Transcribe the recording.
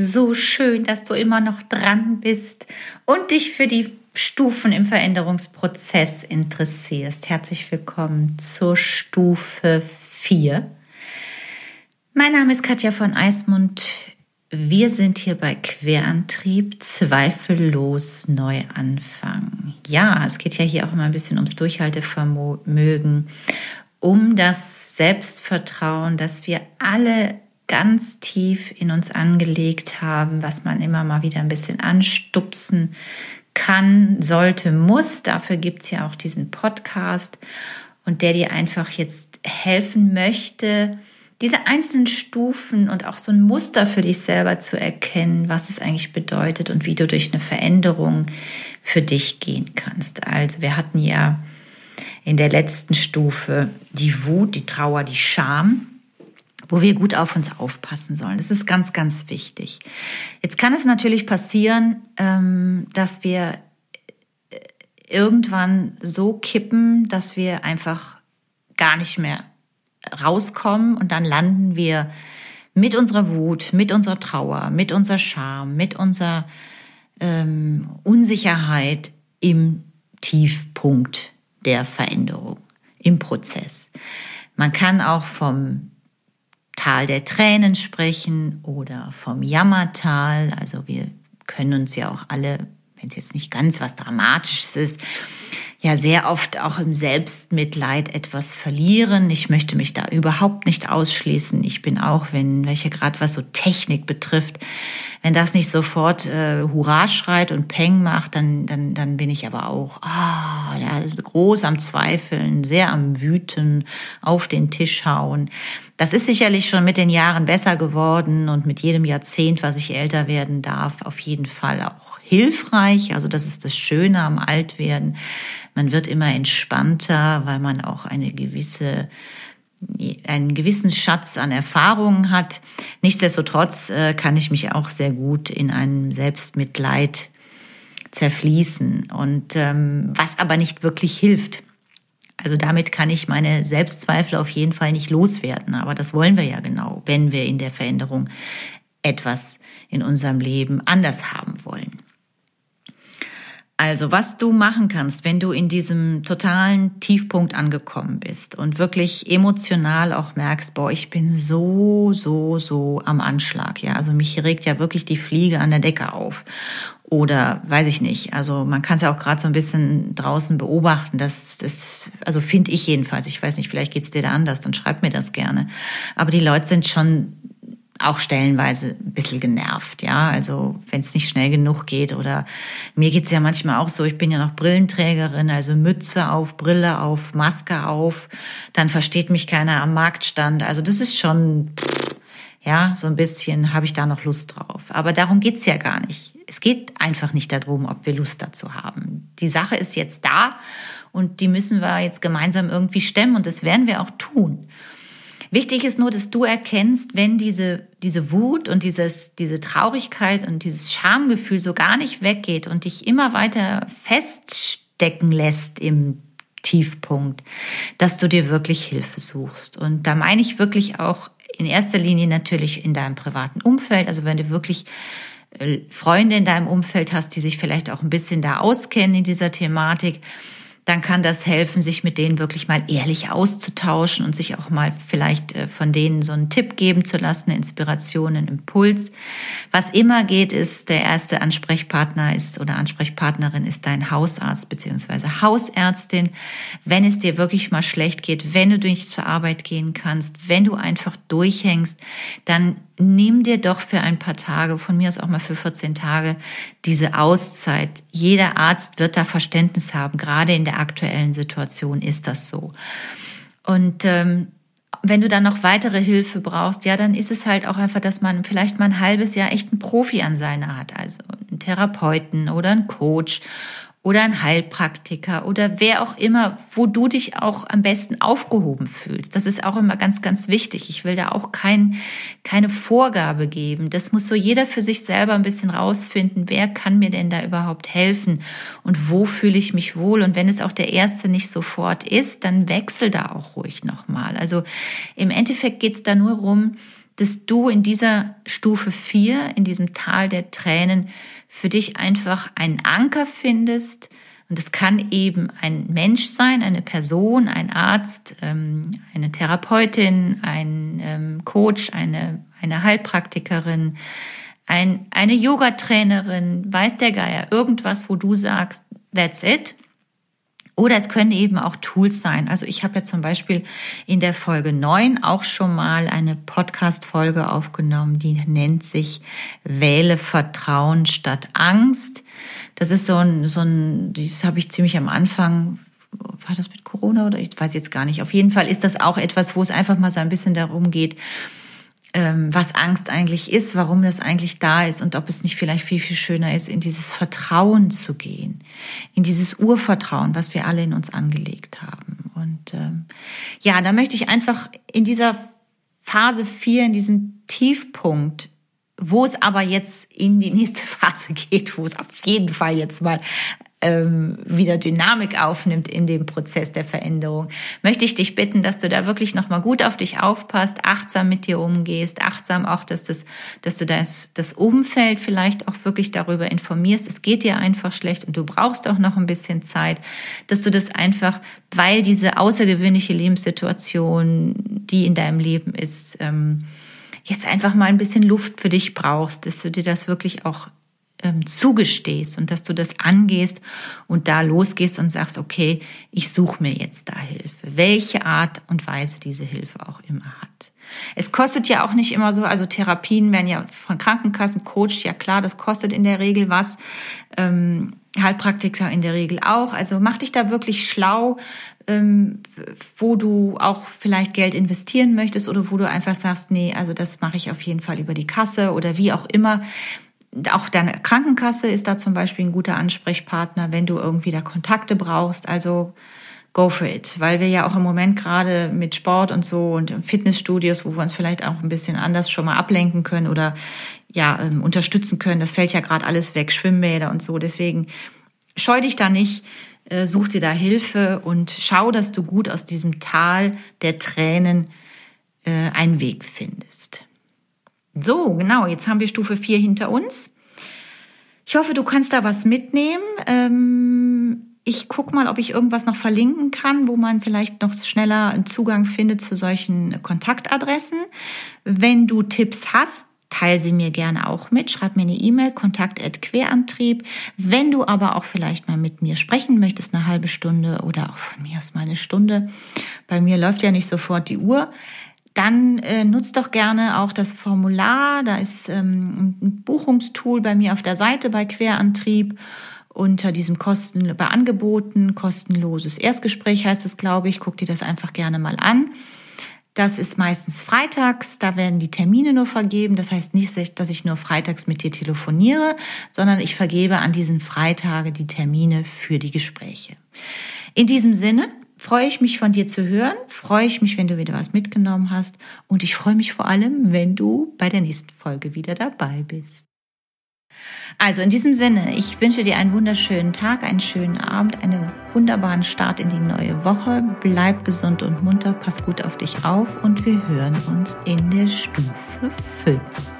So schön, dass du immer noch dran bist und dich für die Stufen im Veränderungsprozess interessierst. Herzlich willkommen zur Stufe 4. Mein Name ist Katja von Eismund. Wir sind hier bei Querantrieb, zweifellos Neuanfang. Ja, es geht ja hier auch immer ein bisschen ums Durchhaltevermögen, um das Selbstvertrauen, dass wir alle ganz tief in uns angelegt haben, was man immer mal wieder ein bisschen anstupsen kann, sollte, muss. Dafür gibt's ja auch diesen Podcast und der dir einfach jetzt helfen möchte, diese einzelnen Stufen und auch so ein Muster für dich selber zu erkennen, was es eigentlich bedeutet und wie du durch eine Veränderung für dich gehen kannst. Also wir hatten ja in der letzten Stufe die Wut, die Trauer, die Scham wo wir gut auf uns aufpassen sollen. Das ist ganz, ganz wichtig. Jetzt kann es natürlich passieren, ähm, dass wir äh, irgendwann so kippen, dass wir einfach gar nicht mehr rauskommen und dann landen wir mit unserer Wut, mit unserer Trauer, mit unserer Scham, mit unserer ähm, Unsicherheit im Tiefpunkt der Veränderung, im Prozess. Man kann auch vom Tal der Tränen sprechen oder vom Jammertal. Also wir können uns ja auch alle, wenn es jetzt nicht ganz was Dramatisches ist, ja sehr oft auch im Selbstmitleid etwas verlieren. Ich möchte mich da überhaupt nicht ausschließen. Ich bin auch, wenn welche gerade was so Technik betrifft, wenn das nicht sofort äh, Hurra schreit und Peng macht, dann, dann, dann bin ich aber auch ah, ja, groß am Zweifeln, sehr am Wüten, auf den Tisch hauen. Das ist sicherlich schon mit den Jahren besser geworden und mit jedem Jahrzehnt, was ich älter werden darf, auf jeden Fall auch hilfreich. Also das ist das Schöne am Altwerden. Man wird immer entspannter, weil man auch eine gewisse einen gewissen Schatz an Erfahrungen hat. Nichtsdestotrotz äh, kann ich mich auch sehr gut in einem Selbstmitleid zerfließen und ähm, was aber nicht wirklich hilft. Also damit kann ich meine Selbstzweifel auf jeden Fall nicht loswerden. Aber das wollen wir ja genau, wenn wir in der Veränderung etwas in unserem Leben anders haben wollen. Also, was du machen kannst, wenn du in diesem totalen Tiefpunkt angekommen bist und wirklich emotional auch merkst, boah, ich bin so, so, so am Anschlag. Ja, also mich regt ja wirklich die Fliege an der Decke auf. Oder weiß ich nicht. Also man kann es ja auch gerade so ein bisschen draußen beobachten. dass das, also finde ich jedenfalls. Ich weiß nicht, vielleicht geht's dir da anders. Dann schreib mir das gerne. Aber die Leute sind schon auch stellenweise ein bisschen genervt, ja. Also wenn es nicht schnell genug geht oder mir geht's ja manchmal auch so, ich bin ja noch Brillenträgerin, also Mütze auf, Brille auf, Maske auf, dann versteht mich keiner am Marktstand. Also das ist schon, ja, so ein bisschen habe ich da noch Lust drauf. Aber darum geht's ja gar nicht. Es geht einfach nicht darum, ob wir Lust dazu haben. Die Sache ist jetzt da und die müssen wir jetzt gemeinsam irgendwie stemmen und das werden wir auch tun. Wichtig ist nur, dass du erkennst, wenn diese, diese Wut und dieses, diese Traurigkeit und dieses Schamgefühl so gar nicht weggeht und dich immer weiter feststecken lässt im Tiefpunkt, dass du dir wirklich Hilfe suchst. Und da meine ich wirklich auch in erster Linie natürlich in deinem privaten Umfeld. Also wenn du wirklich äh, Freunde in deinem Umfeld hast, die sich vielleicht auch ein bisschen da auskennen in dieser Thematik, dann kann das helfen, sich mit denen wirklich mal ehrlich auszutauschen und sich auch mal vielleicht äh, von denen so einen Tipp geben zu lassen, eine Inspiration, einen Impuls. Was immer geht, ist, der erste Ansprechpartner ist oder Ansprechpartnerin ist dein Hausarzt beziehungsweise Hausärztin. Wenn es dir wirklich mal schlecht geht, wenn du nicht zur Arbeit gehen kannst, wenn du einfach durchhängst, dann nimm dir doch für ein paar Tage, von mir aus auch mal für 14 Tage, diese Auszeit. Jeder Arzt wird da Verständnis haben. Gerade in der aktuellen Situation ist das so. Und ähm, wenn du dann noch weitere Hilfe brauchst, ja, dann ist es halt auch einfach, dass man vielleicht mal ein halbes Jahr echt einen Profi an seiner hat, also einen Therapeuten oder einen Coach oder ein Heilpraktiker oder wer auch immer, wo du dich auch am besten aufgehoben fühlst. Das ist auch immer ganz, ganz wichtig. Ich will da auch kein, keine Vorgabe geben. Das muss so jeder für sich selber ein bisschen rausfinden. Wer kann mir denn da überhaupt helfen? Und wo fühle ich mich wohl? Und wenn es auch der Erste nicht sofort ist, dann wechsel da auch ruhig nochmal. Also im Endeffekt geht es da nur rum, dass du in dieser Stufe 4, in diesem Tal der Tränen, für dich einfach einen Anker findest. Und es kann eben ein Mensch sein, eine Person, ein Arzt, ähm, eine Therapeutin, ein ähm, Coach, eine, eine Heilpraktikerin, ein, eine Yogatrainerin, weiß der Geier, irgendwas, wo du sagst, that's it. Oder es können eben auch Tools sein. Also ich habe ja zum Beispiel in der Folge 9 auch schon mal eine Podcast-Folge aufgenommen, die nennt sich Wähle Vertrauen statt Angst. Das ist so ein, so ein, das habe ich ziemlich am Anfang war das mit Corona oder ich weiß jetzt gar nicht. Auf jeden Fall ist das auch etwas, wo es einfach mal so ein bisschen darum geht, was Angst eigentlich ist, warum das eigentlich da ist und ob es nicht vielleicht viel, viel schöner ist, in dieses Vertrauen zu gehen, in dieses Urvertrauen, was wir alle in uns angelegt haben. Und ähm, ja, da möchte ich einfach in dieser Phase 4, in diesem Tiefpunkt, wo es aber jetzt in die nächste Phase geht, wo es auf jeden Fall jetzt mal ähm, wieder Dynamik aufnimmt in dem Prozess der Veränderung, möchte ich dich bitten, dass du da wirklich nochmal gut auf dich aufpasst, achtsam mit dir umgehst, achtsam auch, dass das, dass du das, das Umfeld vielleicht auch wirklich darüber informierst. Es geht dir einfach schlecht und du brauchst auch noch ein bisschen Zeit, dass du das einfach, weil diese außergewöhnliche Lebenssituation, die in deinem Leben ist, ähm, jetzt einfach mal ein bisschen Luft für dich brauchst, dass du dir das wirklich auch ähm, zugestehst und dass du das angehst und da losgehst und sagst, okay, ich suche mir jetzt da Hilfe. Welche Art und Weise diese Hilfe auch immer hat. Es kostet ja auch nicht immer so, also Therapien werden ja von Krankenkassen coacht, ja klar, das kostet in der Regel was. Ähm, Heilpraktiker in der Regel auch. Also mach dich da wirklich schlau, ähm, wo du auch vielleicht Geld investieren möchtest oder wo du einfach sagst, nee, also das mache ich auf jeden Fall über die Kasse oder wie auch immer auch deine Krankenkasse ist da zum Beispiel ein guter Ansprechpartner, wenn du irgendwie da Kontakte brauchst. Also go for it, weil wir ja auch im Moment gerade mit Sport und so und Fitnessstudios, wo wir uns vielleicht auch ein bisschen anders schon mal ablenken können oder ja ähm, unterstützen können. Das fällt ja gerade alles weg, Schwimmbäder und so. Deswegen scheu dich da nicht, äh, such dir da Hilfe und schau, dass du gut aus diesem Tal der Tränen äh, einen Weg findest. So, genau, jetzt haben wir Stufe 4 hinter uns. Ich hoffe, du kannst da was mitnehmen. Ähm, ich gucke mal, ob ich irgendwas noch verlinken kann, wo man vielleicht noch schneller einen Zugang findet zu solchen Kontaktadressen. Wenn du Tipps hast, teile sie mir gerne auch mit. Schreib mir eine E-Mail, kontakt.querantrieb. Wenn du aber auch vielleicht mal mit mir sprechen möchtest, eine halbe Stunde oder auch von mir aus mal eine Stunde. Bei mir läuft ja nicht sofort die Uhr dann äh, nutzt doch gerne auch das Formular. Da ist ähm, ein Buchungstool bei mir auf der Seite bei Querantrieb unter diesem Kosten bei Angeboten kostenloses Erstgespräch heißt es, glaube ich. Guck dir das einfach gerne mal an. Das ist meistens freitags, da werden die Termine nur vergeben. Das heißt nicht, dass ich nur freitags mit dir telefoniere, sondern ich vergebe an diesen Freitage die Termine für die Gespräche. In diesem Sinne freue ich mich von dir zu hören, freue ich mich, wenn du wieder was mitgenommen hast und ich freue mich vor allem, wenn du bei der nächsten Folge wieder dabei bist. Also in diesem Sinne, ich wünsche dir einen wunderschönen Tag, einen schönen Abend, einen wunderbaren Start in die neue Woche. Bleib gesund und munter, pass gut auf dich auf und wir hören uns in der Stufe 5. Ciao!